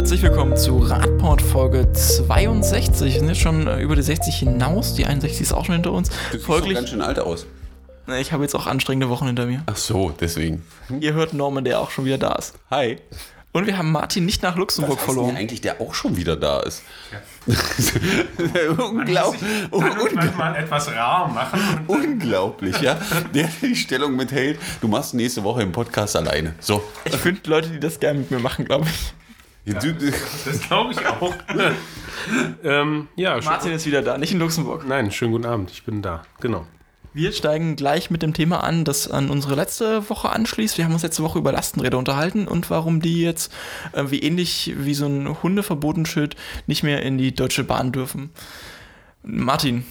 Herzlich willkommen zu Radport Folge 62. Wir sind jetzt schon äh, über die 60 hinaus. Die 61 ist auch schon hinter uns. Du siehst Folglich, ganz schön alt aus. Ich habe jetzt auch anstrengende Wochen hinter mir. Ach so, deswegen. Ihr hört Norman, der auch schon wieder da ist. Hi. Und wir haben Martin nicht nach Luxemburg Was heißt denn verloren. eigentlich, der auch schon wieder da ist? Man Unglaublich. muss sich dann und wann mal etwas rar machen. Unglaublich, ja. Der die Stellung mithält. Du machst nächste Woche im Podcast alleine. So. Ich finde Leute, die das gerne mit mir machen, glaube ich. Du, das glaube ich auch. ähm, ja, Martin ist wieder da, nicht in Luxemburg. nein, schönen guten Abend. Ich bin da. Genau. Wir steigen gleich mit dem Thema an, das an unsere letzte Woche anschließt. Wir haben uns letzte Woche über Lastenräder unterhalten und warum die jetzt äh, wie ähnlich wie so ein Hundeverbotenschild nicht mehr in die Deutsche Bahn dürfen. Martin,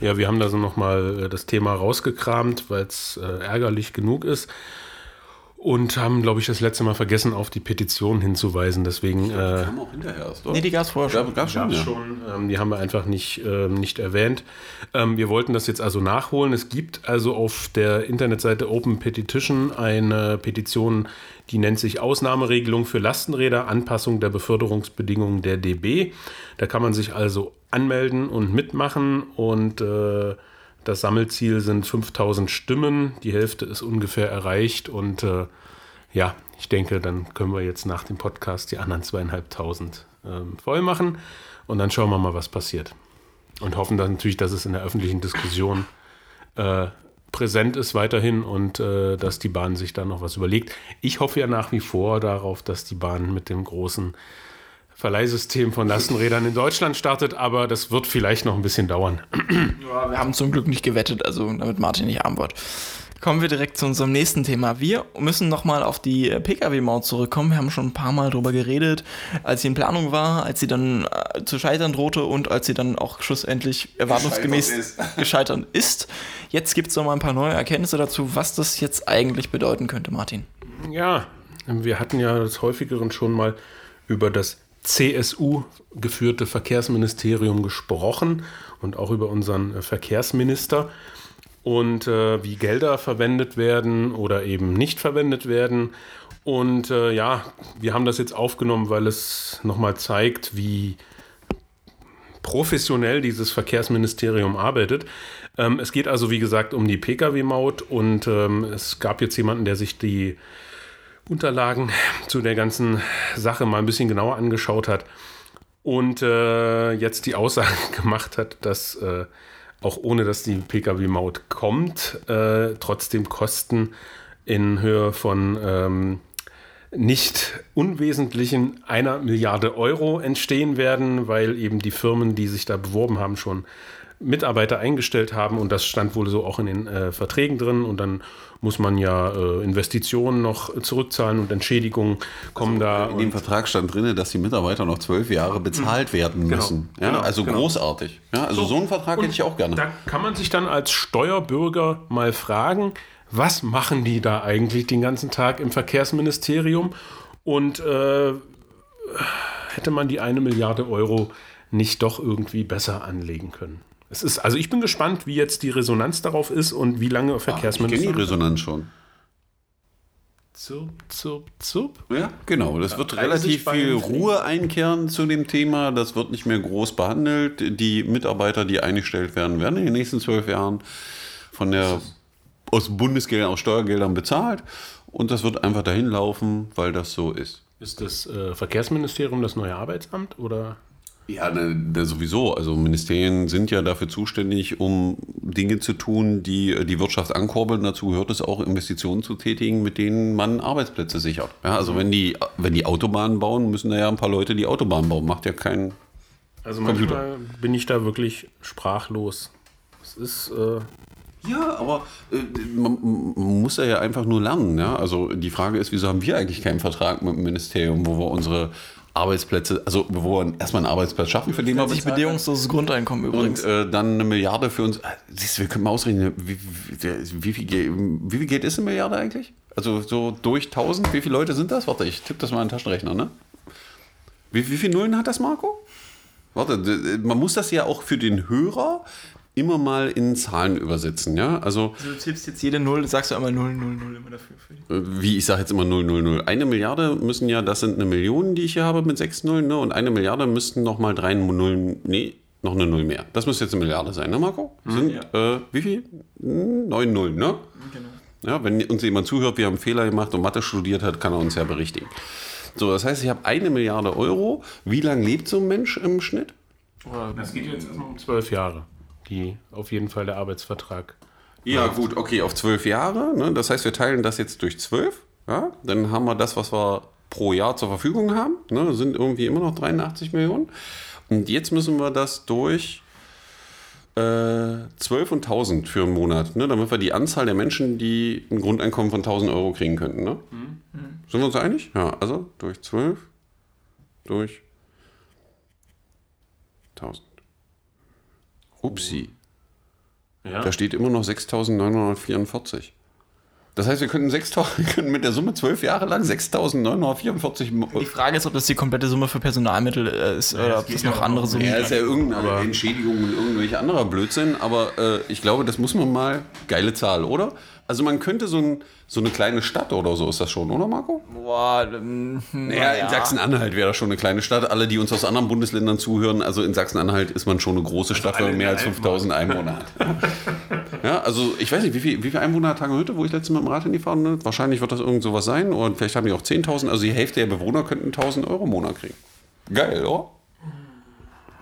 Ja, wir haben da so nochmal das Thema rausgekramt, weil es äh, ärgerlich genug ist. Und haben, glaube ich, das letzte Mal vergessen, auf die Petition hinzuweisen. Deswegen äh, haben auch hinterher erst, oder? nee, die gab es vorher schon. Gab, schon, ja. schon. Ähm, die haben wir einfach nicht, ähm, nicht erwähnt. Ähm, wir wollten das jetzt also nachholen. Es gibt also auf der Internetseite Open Petition eine Petition, die nennt sich Ausnahmeregelung für Lastenräder, Anpassung der Beförderungsbedingungen der DB. Da kann man sich also anmelden und mitmachen und äh, das Sammelziel sind 5000 Stimmen. Die Hälfte ist ungefähr erreicht und äh, ja, ich denke, dann können wir jetzt nach dem Podcast die anderen zweieinhalbtausend ähm, voll machen und dann schauen wir mal, was passiert. Und hoffen dann natürlich, dass es in der öffentlichen Diskussion äh, präsent ist weiterhin und äh, dass die Bahn sich da noch was überlegt. Ich hoffe ja nach wie vor darauf, dass die Bahn mit dem großen Verleihsystem von Lastenrädern in Deutschland startet, aber das wird vielleicht noch ein bisschen dauern. Ja, wir haben zum Glück nicht gewettet, also damit Martin nicht arm wird. Kommen wir direkt zu unserem nächsten Thema. Wir müssen nochmal auf die Pkw-Maut zurückkommen. Wir haben schon ein paar Mal drüber geredet, als sie in Planung war, als sie dann äh, zu scheitern drohte und als sie dann auch schlussendlich erwartungsgemäß Gescheitert gescheitert ist. Jetzt gibt es nochmal ein paar neue Erkenntnisse dazu, was das jetzt eigentlich bedeuten könnte, Martin. Ja, wir hatten ja des Häufigeren schon mal über das CSU geführte Verkehrsministerium gesprochen und auch über unseren äh, Verkehrsminister und äh, wie Gelder verwendet werden oder eben nicht verwendet werden. Und äh, ja, wir haben das jetzt aufgenommen, weil es nochmal zeigt, wie professionell dieses Verkehrsministerium arbeitet. Ähm, es geht also, wie gesagt, um die Pkw-Maut und ähm, es gab jetzt jemanden, der sich die Unterlagen zu der ganzen Sache mal ein bisschen genauer angeschaut hat und äh, jetzt die Aussage gemacht hat, dass äh, auch ohne dass die Pkw-Maut kommt, äh, trotzdem Kosten in Höhe von ähm, nicht unwesentlichen einer Milliarde Euro entstehen werden, weil eben die Firmen, die sich da beworben haben, schon Mitarbeiter eingestellt haben und das stand wohl so auch in den äh, Verträgen drin und dann muss man ja äh, Investitionen noch zurückzahlen und Entschädigungen kommen da. In dem Vertrag stand drin, dass die Mitarbeiter noch zwölf Jahre bezahlt werden müssen. Ja, genau, also genau. großartig. Ja, also so, einen Vertrag hätte ich auch gerne. Da kann man sich dann als Steuerbürger mal fragen, was machen die da eigentlich den ganzen Tag im Verkehrsministerium? Und äh, hätte man die eine Milliarde Euro nicht doch irgendwie besser anlegen können? Es ist, also ich bin gespannt, wie jetzt die Resonanz darauf ist und wie lange ich kenne Verkehrsminister. die Resonanz schon. Zup, zup, zup. Ja, genau. Das wird sich relativ viel. Ruhe einkehren zu dem Thema. Das wird nicht mehr groß behandelt. Die Mitarbeiter, die eingestellt werden, werden in den nächsten zwölf Jahren von der aus Bundesgeldern, aus Steuergeldern bezahlt. Und das wird einfach dahin laufen, weil das so ist. Ist das äh, Verkehrsministerium das neue Arbeitsamt oder? Ja, ne, ne, sowieso. Also Ministerien sind ja dafür zuständig, um Dinge zu tun, die äh, die Wirtschaft ankurbeln. Dazu gehört es auch, Investitionen zu tätigen, mit denen man Arbeitsplätze sichert. Ja, also wenn die, wenn die Autobahnen bauen, müssen da ja ein paar Leute die Autobahn bauen. Macht ja kein... Also Computer. manchmal bin ich da wirklich sprachlos. Es ist äh, Ja, aber äh, man, man muss ja einfach nur lernen. Ja? Also die Frage ist, wieso haben wir eigentlich keinen Vertrag mit dem Ministerium, wo wir unsere Arbeitsplätze, also wo wir erstmal einen Arbeitsplatz schaffen, für den wir bezahlen. bedingungsloses Grundeinkommen Und übrigens. äh, dann eine Milliarde für uns. äh, Siehst du, wir können mal ausrechnen, wie, wie, viel, wie viel Geld ist eine Milliarde eigentlich? Also so durch 1000, wie viele Leute sind das? Warte, ich tippe das mal in den Taschenrechner, ne? Wie, wie viele Nullen hat das, Marco? Warte, man muss das ja auch für den Hörer immer mal in Zahlen übersetzen. Ja? Also, Also du tippst jetzt jede Null, sagst du einmal 0, 0, 0 immer dafür. Äh, wie ich sage jetzt immer 0, 0, 0. Eine Milliarde müssen ja, das sind eine Million, die ich hier habe mit sechs Nullen, ne? und eine Milliarde müssten nochmal drei Nullen, nee, noch eine Null mehr. Das müsste jetzt eine Milliarde sein, ne Marco? Sind, äh, wie viel? Hm, Neun Nullen, ne? Genau. Ja, wenn uns jemand zuhört, wir haben einen Fehler gemacht und Mathe studiert hat, kann er uns ja berichtigen. So, das heißt, ich habe eine Milliarde Euro. Wie lange lebt so ein Mensch im Schnitt? Das geht jetzt erstmal um zwölf Jahre, die auf jeden Fall der Arbeitsvertrag. Ja, gut, okay, auf zwölf Jahre. Ne? Das heißt, wir teilen das jetzt durch zwölf. Ja? Dann haben wir das, was wir pro Jahr zur Verfügung haben. Ne? Das sind irgendwie immer noch 83 Millionen. Und jetzt müssen wir das durch äh, 12 und 1000 für einen Monat, ne? damit wir die Anzahl der Menschen, die ein Grundeinkommen von 1000 Euro kriegen könnten. Ne? Sind wir uns einig? Ja, also durch 12, durch 1000. Upsi. Ja. Da steht immer noch 6.944. Das heißt, wir könnten, 6.000 wir könnten mit der Summe zwölf Jahre lang 6.944. Die Frage ist, ob das die komplette Summe für Personalmittel äh, ist oder ob das ja noch andere um- Summen Ja, gibt. ist ja irgendeine Entschädigung und irgendwelche anderer Blödsinn, aber äh, ich glaube, das muss man mal. Geile Zahl, oder? Also, man könnte so, ein, so eine kleine Stadt oder so ist das schon, oder Marco? Boah, ähm, Ja, in Sachsen-Anhalt wäre das schon eine kleine Stadt. Alle, die uns aus anderen Bundesländern zuhören, also in Sachsen-Anhalt ist man schon eine große Stadt, wenn man mehr als der 5000 Einwohner hat. ja, also ich weiß nicht, wie viel, wie viel Einwohner hat Tangerhütte, wo ich letztes Mal mit dem Rad hingefahren bin? Wahrscheinlich wird das irgend sowas sein und vielleicht haben die auch 10.000. Also die Hälfte der Bewohner könnten 1.000 Euro im Monat kriegen. Geil, oder?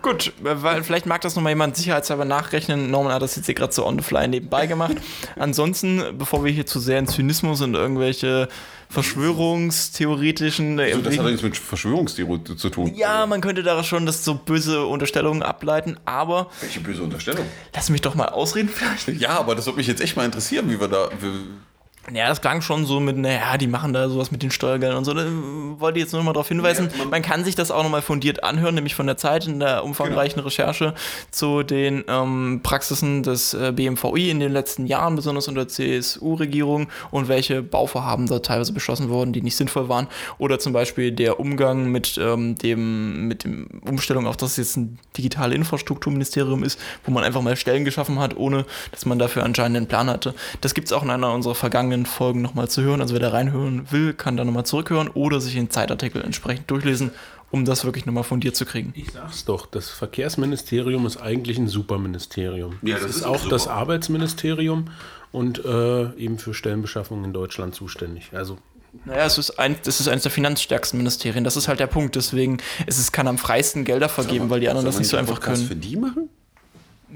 Gut, weil vielleicht mag das nochmal jemand sicherheitshalber nachrechnen. Norman hat das jetzt hier gerade so on the fly nebenbei gemacht. Ansonsten, bevor wir hier zu sehr in Zynismus und irgendwelche verschwörungstheoretischen. Also das hat nichts mit Verschwörungstheorie zu tun. ja, man könnte da schon das so böse Unterstellungen ableiten, aber Welche böse Unterstellung. lass mich doch mal ausreden vielleicht. Ja, aber das würde mich jetzt echt mal interessieren, wie wir da. Wie, Ja, das klang schon so mit, naja, die machen da sowas mit den Steuergeldern und so. Da wollte ich jetzt nur noch mal darauf hinweisen. Ja, man- man kann sich das auch nochmal fundiert anhören, nämlich von der Zeit in der umfangreichen Genau. Recherche zu den ähm, Praxisen des äh, BMVI in den letzten Jahren, besonders unter CSU-Regierung und welche Bauvorhaben da teilweise beschlossen wurden, die nicht sinnvoll waren. Oder zum Beispiel der Umgang mit ähm, dem, mit dem Umstellung auf das es jetzt ein digitale Infrastrukturministerium ist, wo man einfach mal Stellen geschaffen hat, ohne dass man dafür anscheinend einen Plan hatte. Das gibt es auch in einer unserer vergangenen Folgen nochmal zu hören. Also wer da reinhören will, kann da nochmal zurückhören oder sich den Zeitartikel entsprechend durchlesen, um das wirklich nochmal fundiert zu kriegen. Ich sag's doch, das Verkehrsministerium ist eigentlich ein Superministerium. Ja, das, das ist, ist auch auch das super. Arbeitsministerium und äh, eben für Stellenbeschaffung in Deutschland zuständig. Also Naja, es ist, ein, es ist eines der finanzstärksten Ministerien. Das ist halt der Punkt. Deswegen ist es kann am freisten Gelder vergeben, weil die anderen das nicht so einfach Podcast können. für die machen?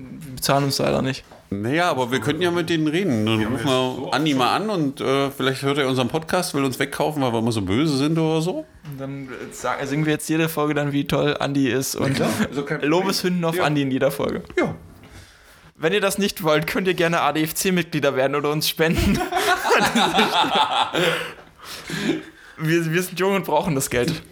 Wir bezahlen uns leider nicht. Naja, aber wir könnten ja mit denen reden. Dann rufen wir Andi mal an und äh, vielleicht hört er unseren Podcast, will uns wegkaufen, weil wir immer so böse sind oder so. Und dann äh, sagen, singen wir jetzt jede Folge dann, wie toll Andi ist und also kein Problem. Lobeshymnen auf Ja. Andi in jeder Folge. Ja. Wenn ihr das nicht wollt, könnt ihr gerne ADFC-Mitglieder werden oder uns spenden. wir, wir sind jung und brauchen das Geld.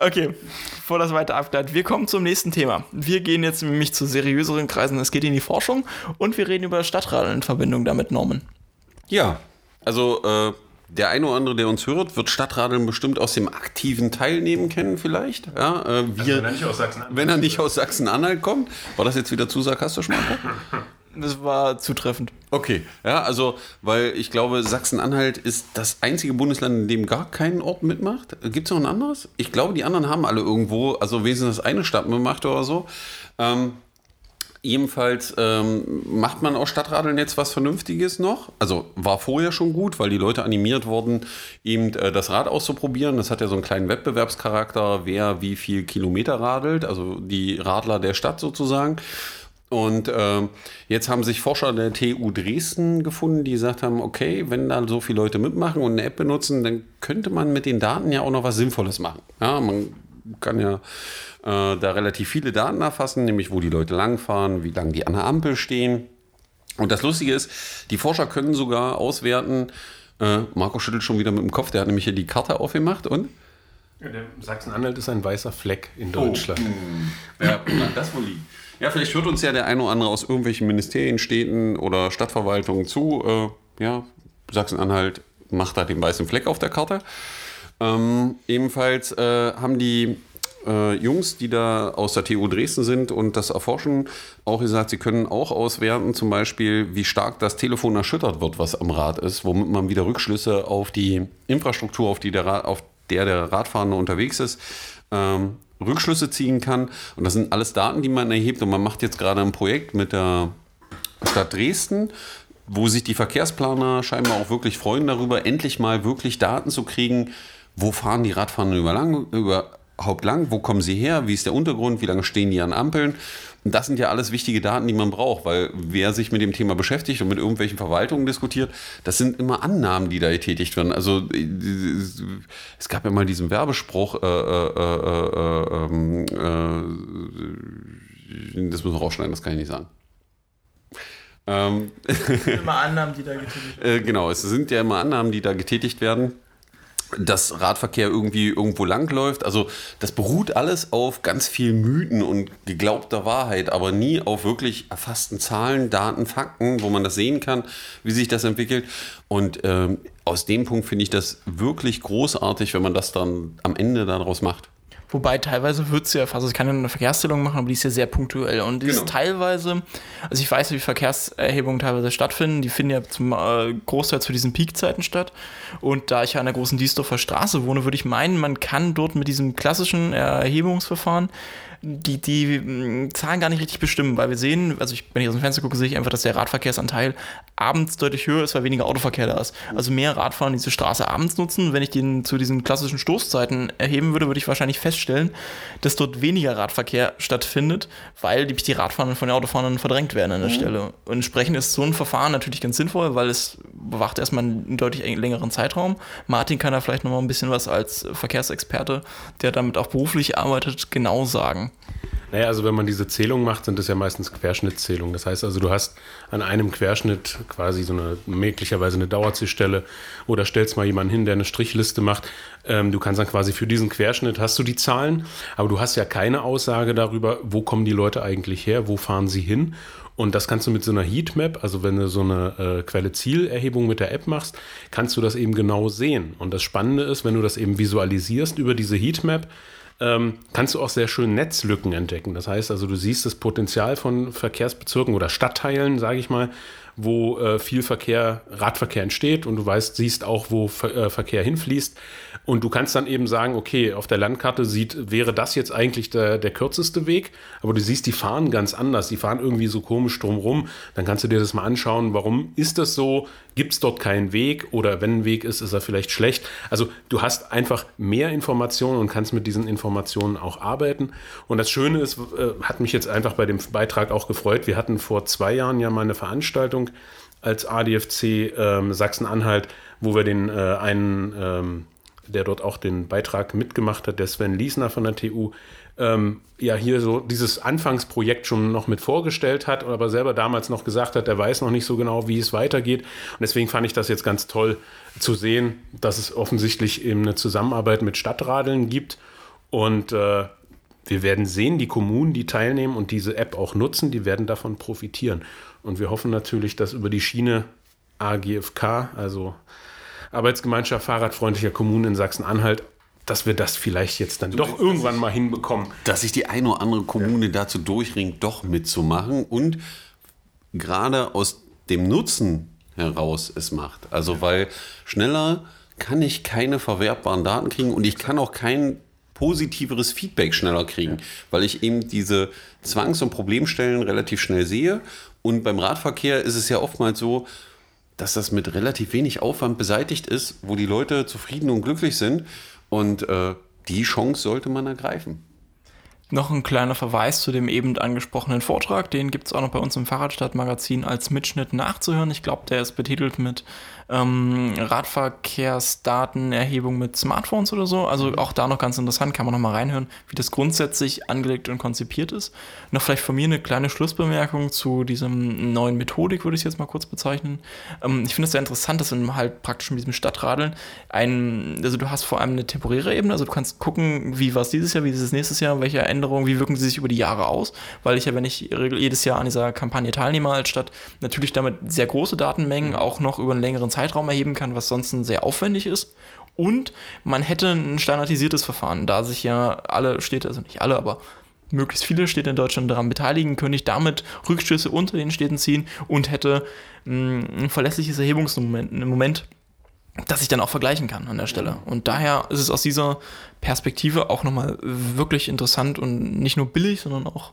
Okay, bevor das weiter abgleitet, wir kommen zum nächsten Thema. Wir gehen jetzt nämlich zu seriöseren Kreisen. Es geht in die Forschung und wir reden über Stadtradeln in Verbindung damit, Norman. Ja, also äh, der eine oder andere, der uns hört, wird Stadtradeln bestimmt aus dem aktiven Teilnehmen kennen vielleicht. Ja, äh, wir, Sachsen-Anhalt. wenn er nicht aus Sachsen-Anhalt kommt. War das jetzt wieder zu sarkastisch, Marco? Das war zutreffend. Okay, ja, also, weil ich glaube, Sachsen-Anhalt ist das einzige Bundesland, in dem gar kein Ort mitmacht. Gibt es noch ein anderes? Ich glaube, die anderen haben alle irgendwo, also wenigstens eine Stadt mitmacht oder so. Ähm, jedenfalls ähm, macht man aus Stadtradeln jetzt was Vernünftiges noch. Also war vorher schon gut, weil die Leute animiert wurden, eben äh, das Rad auszuprobieren. Das hat ja so einen kleinen Wettbewerbscharakter, wer wie viel Kilometer radelt, also die Radler der Stadt sozusagen. Und ähm, jetzt haben sich Forscher der TU Dresden gefunden, die gesagt haben, okay, wenn da so viele Leute mitmachen und eine App benutzen, dann könnte man mit den Daten ja auch noch was Sinnvolles machen. Ja, man kann ja äh, da relativ viele Daten erfassen, nämlich wo die Leute langfahren, wie lange die an der Ampel stehen. Und das Lustige ist, die Forscher können sogar auswerten, äh, Marco schüttelt schon wieder mit dem Kopf, der hat nämlich hier die Karte aufgemacht und Sachsen-Anhalt ist ein weißer Fleck in Deutschland. Ja, na, das wohl liegen. Ja, vielleicht hört uns ja der eine oder andere aus irgendwelchen Ministerien, Städten oder Stadtverwaltungen zu. Äh, ja, Sachsen-Anhalt macht da den weißen Fleck auf der Karte. Ähm, ebenfalls äh, haben die äh, Jungs, die da aus der TU Dresden sind und das erforschen, auch gesagt, sie können auch auswerten, zum Beispiel, wie stark das Telefon erschüttert wird, was am Rad ist, womit man wieder Rückschlüsse auf die Infrastruktur, auf, die der, auf der der Radfahrende unterwegs ist, ähm, Rückschlüsse ziehen kann. Und das sind alles Daten, die man erhebt. Und man macht jetzt gerade ein Projekt mit der Stadt Dresden, wo sich die Verkehrsplaner scheinbar auch wirklich freuen darüber, endlich mal wirklich Daten zu kriegen, wo fahren die Radfahrer überhaupt lang, wo kommen sie her, wie ist der Untergrund, wie lange stehen die an Ampeln. Das sind ja alles wichtige Daten, die man braucht, weil wer sich mit dem Thema beschäftigt und mit irgendwelchen Verwaltungen diskutiert, das sind immer Annahmen, die da getätigt werden. Also es gab ja mal diesen Werbespruch, äh, äh, äh, das müssen wir rausschneiden, das kann ich nicht sagen. Ähm, immer Annahmen, die da getätigt werden. genau, es sind ja immer Annahmen, die da getätigt werden dass Radverkehr irgendwie irgendwo langläuft. Also das beruht alles auf ganz viel Mythen und geglaubter Wahrheit, aber nie auf wirklich erfassten Zahlen, Daten, Fakten, wo man das sehen kann, wie sich das entwickelt. Und ähm, aus dem Punkt finde ich das wirklich großartig, wenn man das dann am Ende daraus macht. Wobei teilweise wird es ja fast, also ich kann ja eine Verkehrszählung machen, aber die ist ja sehr punktuell. Und die genau. ist teilweise, also ich weiß, wie Verkehrserhebungen teilweise stattfinden, die finden ja zum äh, Großteil zu diesen Peakzeiten statt. Und da ich ja an der großen Diesdorfer Straße wohne, würde ich meinen, man kann dort mit diesem klassischen Erhebungsverfahren die, die mm, Zahlen gar nicht richtig bestimmen, weil wir sehen, also ich, wenn ich aus dem Fenster gucke, sehe ich einfach, dass der Radverkehrsanteil abends deutlich höher ist, weil weniger Autoverkehr da ist. Also mehr Radfahrer diese Straße abends nutzen. Wenn ich den zu diesen klassischen Stoßzeiten erheben würde, würde ich wahrscheinlich feststellen, dass dort weniger Radverkehr stattfindet, weil die, Radfahrenden von den Autofahrern verdrängt werden an der mhm. Stelle. Und entsprechend ist so ein Verfahren natürlich ganz sinnvoll, weil es bewacht erstmal einen deutlich längeren Zeitraum. Martin kann da vielleicht noch mal ein bisschen was als Verkehrsexperte, der damit auch beruflich arbeitet, genau sagen. Naja, also wenn man diese Zählung macht, sind das ja meistens Querschnittzählungen. Das heißt also, du hast an einem Querschnitt quasi so eine möglicherweise eine Dauerzielstelle oder stellst mal jemanden hin, der eine Strichliste macht. Ähm, du kannst dann quasi für diesen Querschnitt hast du die Zahlen, aber du hast ja keine Aussage darüber, wo kommen die Leute eigentlich her, wo fahren sie hin. Und das kannst du mit so einer Heatmap, also wenn du so eine äh, Quelle-Ziel-Erhebung mit der App machst, kannst du das eben genau sehen. Und das Spannende ist, wenn du das eben visualisierst über diese Heatmap, ähm, kannst du auch sehr schön Netzlücken entdecken. Das heißt also, du siehst das Potenzial von Verkehrsbezirken oder Stadtteilen, sage ich mal, wo äh, viel Verkehr, Radverkehr entsteht und du weißt, siehst auch, wo Ver äh, Verkehr hinfließt. Und du kannst dann eben sagen, okay, auf der Landkarte sieht, wäre das jetzt eigentlich der, der kürzeste Weg, aber du siehst, die fahren ganz anders, die fahren irgendwie so komisch drumrum. Dann kannst du dir das mal anschauen, warum ist das so? Gibt es dort keinen Weg oder wenn ein Weg ist, ist er vielleicht schlecht? Also du hast einfach mehr Informationen und kannst mit diesen Informationen auch arbeiten. Und das Schöne ist, äh, hat mich jetzt einfach bei dem Beitrag auch gefreut. Wir hatten vor zwei Jahren ja mal eine Veranstaltung als ADFC ähm, Sachsen-Anhalt, wo wir den äh, einen ähm, der dort auch den Beitrag mitgemacht hat, der Sven Liesner von der TU, ähm, ja hier so dieses Anfangsprojekt schon noch mit vorgestellt hat, aber selber damals noch gesagt hat, er weiß noch nicht so genau, wie es weitergeht. Und deswegen fand ich das jetzt ganz toll zu sehen, dass es offensichtlich eben eine Zusammenarbeit mit Stadtradeln gibt. Und äh, wir werden sehen, die Kommunen, die teilnehmen und diese App auch nutzen, die werden davon profitieren. Und wir hoffen natürlich, dass über die Schiene AGFK, also Arbeitsgemeinschaft fahrradfreundlicher Kommunen in Sachsen-Anhalt, dass wir das vielleicht jetzt dann du doch irgendwann mal hinbekommen. Dass sich die eine oder andere Kommune ja. dazu durchringt, doch mitzumachen und gerade aus dem Nutzen heraus es macht. Also, ja. weil schneller kann ich keine verwertbaren Daten kriegen und ich kann auch kein positiveres Feedback schneller kriegen, ja. weil ich eben diese Zwangs- und Problemstellen relativ schnell sehe. Und beim Radverkehr ist es ja oftmals so, dass das mit relativ wenig Aufwand beseitigt ist, wo die Leute zufrieden und glücklich sind. Und äh, die Chance sollte man ergreifen. Noch ein kleiner Verweis zu dem eben angesprochenen Vortrag. Den gibt es auch noch bei uns im Fahrradstadtmagazin als Mitschnitt nachzuhören. Ich glaube, der ist betitelt mit ähm, Radverkehrsdatenerhebung mit Smartphones oder so. Also auch da noch ganz interessant, kann man noch mal reinhören, wie das grundsätzlich angelegt und konzipiert ist. Noch vielleicht von mir eine kleine Schlussbemerkung zu diesem neuen Methodik, würde ich es jetzt mal kurz bezeichnen. Ähm, ich finde es sehr interessant, dass in halt praktisch mit diesem Stadtradeln ein, also du hast vor allem eine temporäre Ebene, also du kannst gucken, wie war es dieses Jahr, wie ist es nächstes Jahr, welche Änderungen, wie wirken sie sich über die Jahre aus, weil ich ja, wenn ich jedes Jahr an dieser Kampagne teilnehme als Stadt, natürlich damit sehr große Datenmengen auch noch über einen längeren Zeitraum erheben kann, was sonst sehr aufwendig ist. Und man hätte ein standardisiertes Verfahren, da sich ja alle Städte, also nicht alle, aber möglichst viele Städte in Deutschland daran beteiligen, könnte ich damit Rückschlüsse unter den Städten ziehen und hätte mh, ein verlässliches Erhebungsmoment, ein Moment, das ich dann auch vergleichen kann an der Stelle. Und daher ist es aus dieser Perspektive auch nochmal wirklich interessant und nicht nur billig, sondern auch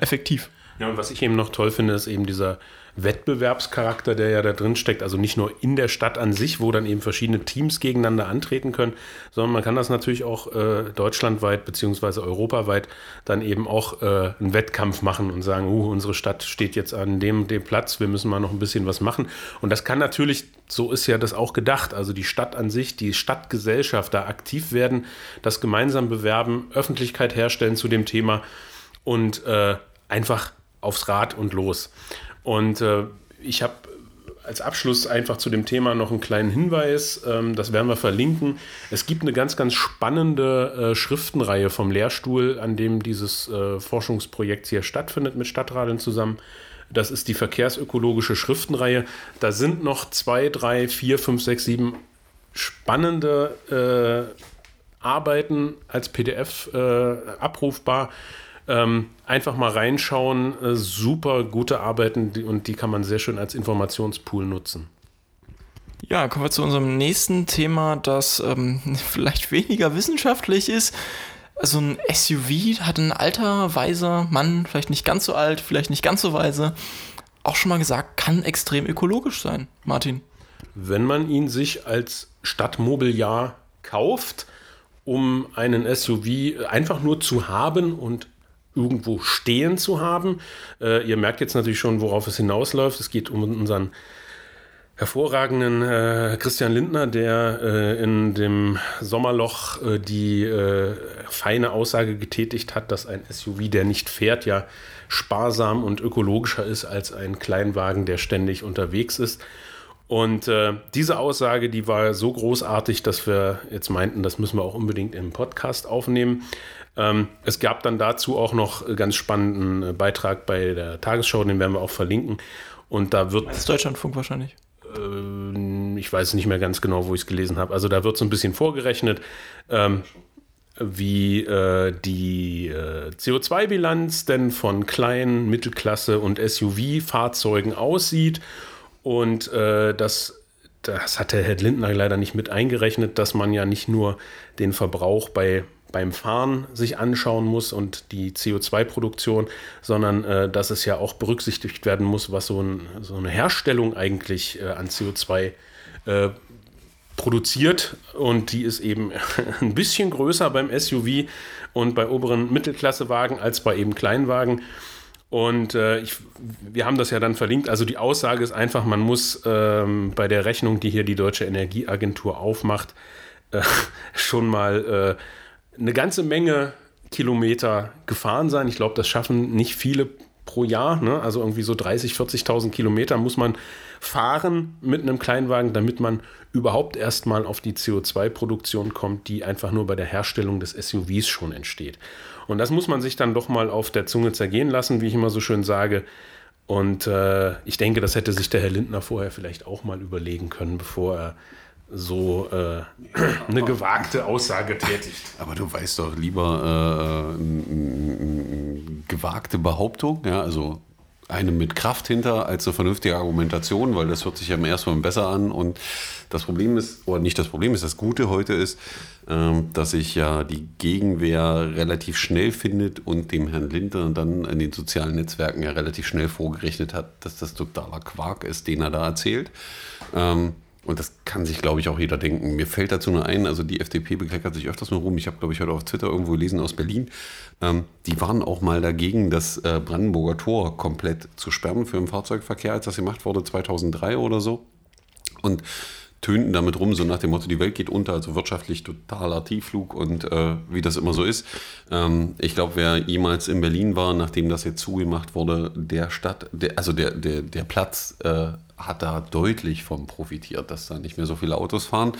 effektiv. Ja, und was ich eben noch toll finde, ist eben dieser Wettbewerbscharakter, der ja da drin steckt. Also nicht nur in der Stadt an sich, wo dann eben verschiedene Teams gegeneinander antreten können, sondern man kann das natürlich auch äh, deutschlandweit beziehungsweise europaweit dann eben auch äh, einen Wettkampf machen und sagen, uh, unsere Stadt steht jetzt an dem, dem Platz, wir müssen mal noch ein bisschen was machen. Und das kann natürlich, so ist ja das auch gedacht, also die Stadt an sich, die Stadtgesellschaft da aktiv werden, das gemeinsam bewerben, Öffentlichkeit herstellen zu dem Thema und äh, einfach aufs Rad und los. Und äh, ich habe als Abschluss einfach zu dem Thema noch einen kleinen Hinweis, ähm, das werden wir verlinken. Es gibt eine ganz, ganz spannende äh, Schriftenreihe vom Lehrstuhl, an dem dieses äh, Forschungsprojekt hier stattfindet mit Stadtradeln zusammen. Das ist die verkehrsökologische Schriftenreihe. Da sind noch zwei, drei, vier, fünf, sechs, sieben spannende äh, Arbeiten als PDF äh, abrufbar ähm, einfach mal reinschauen. Äh, super gute Arbeiten die, und die kann man sehr schön als Informationspool nutzen. Ja, kommen wir zu unserem nächsten Thema, das ähm, vielleicht weniger wissenschaftlich ist. Also ein SUV hat ein alter, weiser Mann, vielleicht nicht ganz so alt, vielleicht nicht ganz so weise, auch schon mal gesagt, kann extrem ökologisch sein, Martin. Wenn man ihn sich als Stadtmobiliar kauft, um einen SUV einfach nur zu haben und irgendwo stehen zu haben. Äh, ihr merkt jetzt natürlich schon, worauf es hinausläuft. Es geht um unseren hervorragenden äh, Christian Lindner, der äh, in dem Sommerloch äh, die äh, feine Aussage getätigt hat, dass ein SUV, der nicht fährt, ja sparsam und ökologischer ist als ein Kleinwagen, der ständig unterwegs ist. Und äh, diese Aussage, die war so großartig, dass wir jetzt meinten, das müssen wir auch unbedingt im Podcast aufnehmen. Ähm, es gab dann dazu auch noch einen ganz spannenden äh, Beitrag bei der Tagesschau, den werden wir auch verlinken. Und da wird. Das ist Deutschlandfunk wahrscheinlich. Äh, ich weiß nicht mehr ganz genau, wo ich es gelesen habe. Also da wird so ein bisschen vorgerechnet. Ähm, wie äh, die äh, CO2-Bilanz denn von kleinen, Mittelklasse und SUV-Fahrzeugen aussieht. Und das, das hat der Herr Lindner leider nicht mit eingerechnet, dass man ja nicht nur den Verbrauch bei beim Fahren sich anschauen muss und die CO2-Produktion, sondern äh, dass es ja auch berücksichtigt werden muss, was so, ein, so eine Herstellung eigentlich äh, an CO2 äh, produziert. Und die ist eben ein bisschen größer beim SUV und bei oberen Mittelklassewagen als bei eben Kleinwagen. Und äh, ich, wir haben das ja dann verlinkt. Also die Aussage ist einfach, man muss ähm, bei der Rechnung, die hier die Deutsche Energieagentur aufmacht, äh, schon mal äh, eine ganze Menge Kilometer gefahren sein. Ich glaube, das schaffen nicht viele pro Jahr. Ne? Also irgendwie so 30, 40.000 Kilometer muss man fahren mit einem Kleinwagen, damit man überhaupt erstmal auf die CO2-Produktion kommt, die einfach nur bei der Herstellung des SUVs schon entsteht. Und das muss man sich dann doch mal auf der Zunge zergehen lassen, wie ich immer so schön sage. Und äh, ich denke, das hätte sich der Herr Lindner vorher vielleicht auch mal überlegen können, bevor er so äh, eine gewagte Aussage tätigt. Aber du weißt doch lieber äh, eine gewagte Behauptung, ja, also eine mit Kraft hinter als eine vernünftige Argumentation, weil das hört sich ja im ersten Mal besser an. Und das Problem ist, oder nicht das Problem ist, das Gute heute ist, ähm, dass sich ja die Gegenwehr relativ schnell findet und dem Herrn Lindner dann in den sozialen Netzwerken ja relativ schnell vorgerechnet hat, dass das totaler Quark ist, den er da erzählt. Ähm, und das kann sich, glaube ich, auch jeder denken. Mir fällt dazu nur ein, also die FDP bekleckert sich öfters mit rum. Ich habe, glaube ich, heute auf Twitter irgendwo gelesen aus Berlin. Ähm, die waren auch mal dagegen, das äh, Brandenburger Tor komplett zu sperren für den Fahrzeugverkehr, als das gemacht wurde, 2003 oder so. Und tönten damit rum, so nach dem Motto, die Welt geht unter, also wirtschaftlich totaler Tiefflug und äh, wie das immer so ist. Ähm, ich glaube, wer jemals in Berlin war, nachdem das jetzt zugemacht wurde, der Stadt, der, also der, der, der Platz äh, hat da deutlich von profitiert, dass da nicht mehr so viele Autos fahren.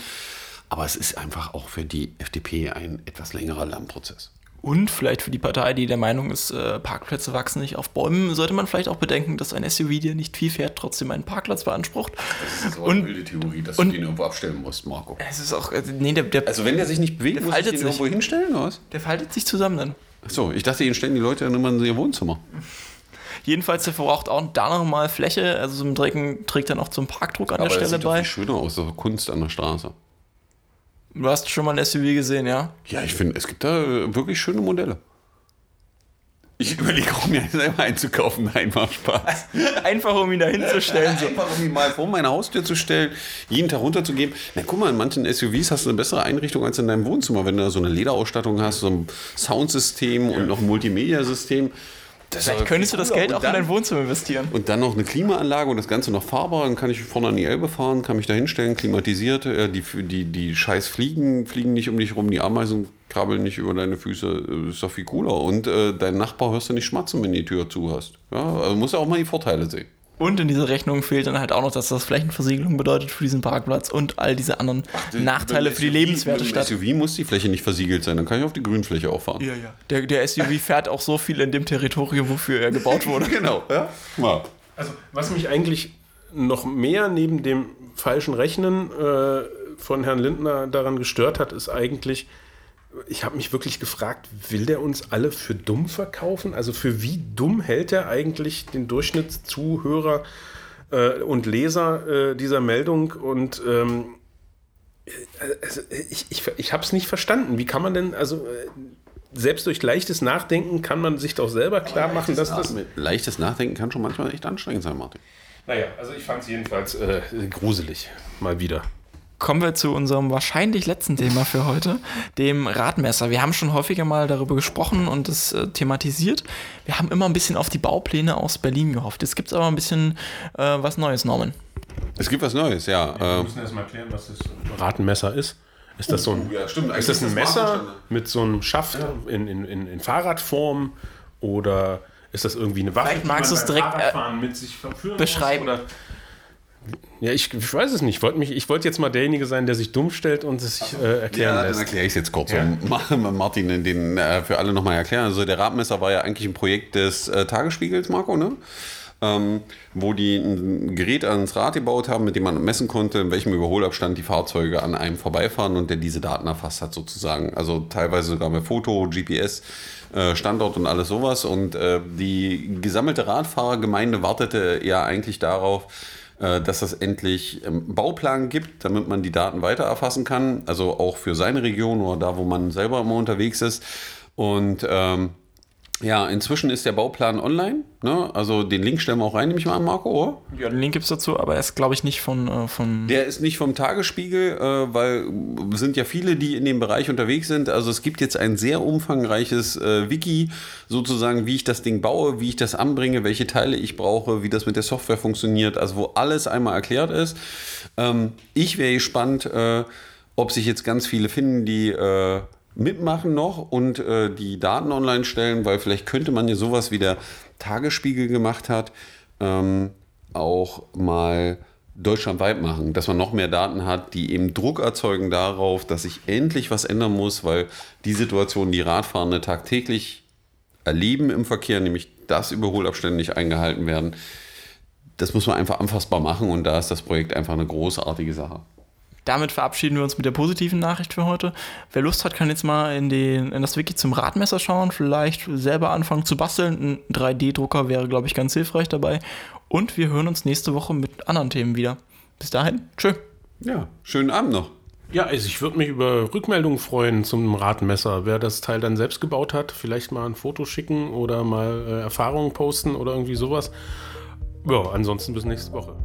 Aber es ist einfach auch für die FDP ein etwas längerer Lernprozess. Und vielleicht für die Partei, die der Meinung ist, äh, Parkplätze wachsen nicht auf Bäumen, sollte man vielleicht auch bedenken, dass ein SUV, der nicht viel fährt, trotzdem einen Parkplatz beansprucht. Das ist auch eine wilde Theorie, dass und- du den irgendwo abstellen musst, Marco. Es ist auch, also, nee, der, der, Also wenn der sich nicht bewegt, Der muss ich faltet den sich. irgendwo hinstellen, oder was? der faltet sich zusammen dann. Achso, ich dachte, ihn stellen die Leute dann immer in ihr Wohnzimmer. Jedenfalls, der verbraucht auch da nochmal Fläche, also so ein Trägen, trägt dann auch zum Parkdruck an der das Stelle sieht doch bei. viel schöner aus, so Kunst an der Straße. Du hast schon mal ein SUV gesehen, ja? Ja, ich finde, es gibt da wirklich schöne Modelle. Ich überlege auch, mir selber einzukaufen. Nein, war Spaß. Einfach um ihn da hinzustellen. So. Einfach um ihn mal vor meine Haustür zu stellen, jeden Tag runterzugeben. Na, guck mal, in manchen SUVs hast du eine bessere Einrichtung als in deinem Wohnzimmer. Wenn du da so eine Lederausstattung hast, so ein Soundsystem und noch ein Multimedia-System. Das Vielleicht könntest du das. Geld auch in dann- dein Wohnzimmer investieren. Und dann noch eine Klimaanlage und das Ganze noch fahrbar. Dann kann ich vorne an die Elbe fahren, kann mich da hinstellen, klimatisiert. Äh, Die, die, die scheiß Fliegen fliegen nicht um dich rum, die Ameisen krabbeln nicht über deine Füße. Äh, Ist doch viel cooler. Und äh, deinen Nachbar hörst du nicht schmatzen, wenn du die Tür zu hast. Ja, also musst du auch mal die Vorteile sehen. Und in dieser Rechnung fehlt dann halt auch noch, dass das Flächenversiegelung bedeutet für diesen Parkplatz und all diese anderen Nachteile für die lebenswerte Stadt. SUV muss die Fläche nicht versiegelt sein, dann kann ich auf die Grünfläche auch fahren. Ja, ja. Der, der SUV fährt auch so viel in dem Territorium, wofür er gebaut wurde. Genau, ja. ja. Also, was mich eigentlich noch mehr neben dem falschen Rechnen äh, von Herrn Lindner daran gestört hat, ist eigentlich, ich habe mich wirklich gefragt, will der uns alle für dumm verkaufen? Also für wie dumm hält er eigentlich den Durchschnittszuhörer äh, und Leser äh, dieser Meldung? Und ähm, äh, also ich, ich, ich habe es nicht verstanden. Wie kann man denn, also äh, selbst durch leichtes Nachdenken kann man sich doch selber klar machen, dass das... Mit leichtes Nachdenken kann schon manchmal echt anstrengend sein, Martin. Naja, also ich fand es jedenfalls äh, gruselig. Mal wieder. Kommen wir zu unserem wahrscheinlich letzten Thema für heute, dem Radmesser. Wir haben schon häufiger mal darüber gesprochen und es äh, thematisiert. Wir haben immer ein bisschen auf die Baupläne aus Berlin gehofft. Jetzt gibt es aber ein bisschen äh, was Neues, Norman. Es gibt was Neues, ja. Wir Ähm, müssen erstmal erklären, was das Ratenmesser ist. Ist das so ein, ja, stimmt. ist das ein Eigentlich ist das Messer mit so einem Schaft in, in, in, in Fahrradform oder ist das irgendwie eine Waffe, Vielleicht magst man beim direkt, äh, mit sich verführen beschreiben. Muss, oder? Ja, ich, ich weiß es nicht. Ich wollte mich, ich wollte jetzt mal derjenige sein, der sich dumm stellt und es sich äh, erklären Ja, dann lässt. erkläre ich es jetzt kurz. Ja. Um Ma- Martin den äh, für alle nochmal erklären. Also der Radmesser war ja eigentlich ein Projekt des äh, Tagesspiegels, Marco, ne? Ähm, wo die ein Gerät ans Rad gebaut haben, mit dem man messen konnte, in welchem Überholabstand die Fahrzeuge an einem vorbeifahren und der diese Daten erfasst hat sozusagen. Also teilweise sogar mit Foto, GPS, äh, Standort und alles sowas. Und äh, die gesammelte Radfahrergemeinde wartete ja eigentlich darauf, dass es endlich ähm, Bauplan gibt, damit man die Daten weiter erfassen kann, also auch für seine Region oder da, wo man selber immer unterwegs ist. Und ähm, ja, inzwischen ist der Bauplan online. Ne? Also den Link stellen wir auch rein, nehme ich mal an, Marco, oder? Ja, den Link gibt es dazu, aber er ist, glaube ich, nicht von, äh, von Der ist nicht vom Tagesspiegel, äh, weil es sind ja viele, die in dem Bereich unterwegs sind. Also es gibt jetzt ein sehr umfangreiches äh, Wiki, sozusagen, wie ich das Ding baue, wie ich das anbringe, welche Teile ich brauche, wie das mit der Software funktioniert, also wo alles einmal erklärt ist. Ähm, ich wäre gespannt, äh, ob sich jetzt ganz viele finden, die äh, mitmachen noch und äh, die Daten online stellen, weil vielleicht könnte man ja sowas wie der Tagesspiegel gemacht hat, ähm, auch mal deutschlandweit machen, dass man noch mehr Daten hat, die eben Druck erzeugen darauf, dass sich endlich was ändern muss, weil die Situation, die Radfahrende tagtäglich erleben im Verkehr, nämlich dass Überholabstände nicht eingehalten werden, das muss man einfach anfassbar machen und da ist das Projekt einfach eine großartige Sache. Damit verabschieden wir uns mit der positiven Nachricht für heute. Wer Lust hat, kann jetzt mal in, den, in das Wiki zum Radmesser schauen, vielleicht selber anfangen zu basteln. Ein 3D-Drucker wäre, glaube ich, ganz hilfreich dabei. Und wir hören uns nächste Woche mit anderen Themen wieder. Bis dahin, tschö. Ja, schönen Abend noch. Ja, also ich würde mich über Rückmeldungen freuen zum Radmesser. Wer das Teil dann selbst gebaut hat, vielleicht mal ein Foto schicken oder mal äh, Erfahrungen posten oder irgendwie sowas. Ja, ansonsten bis nächste Woche.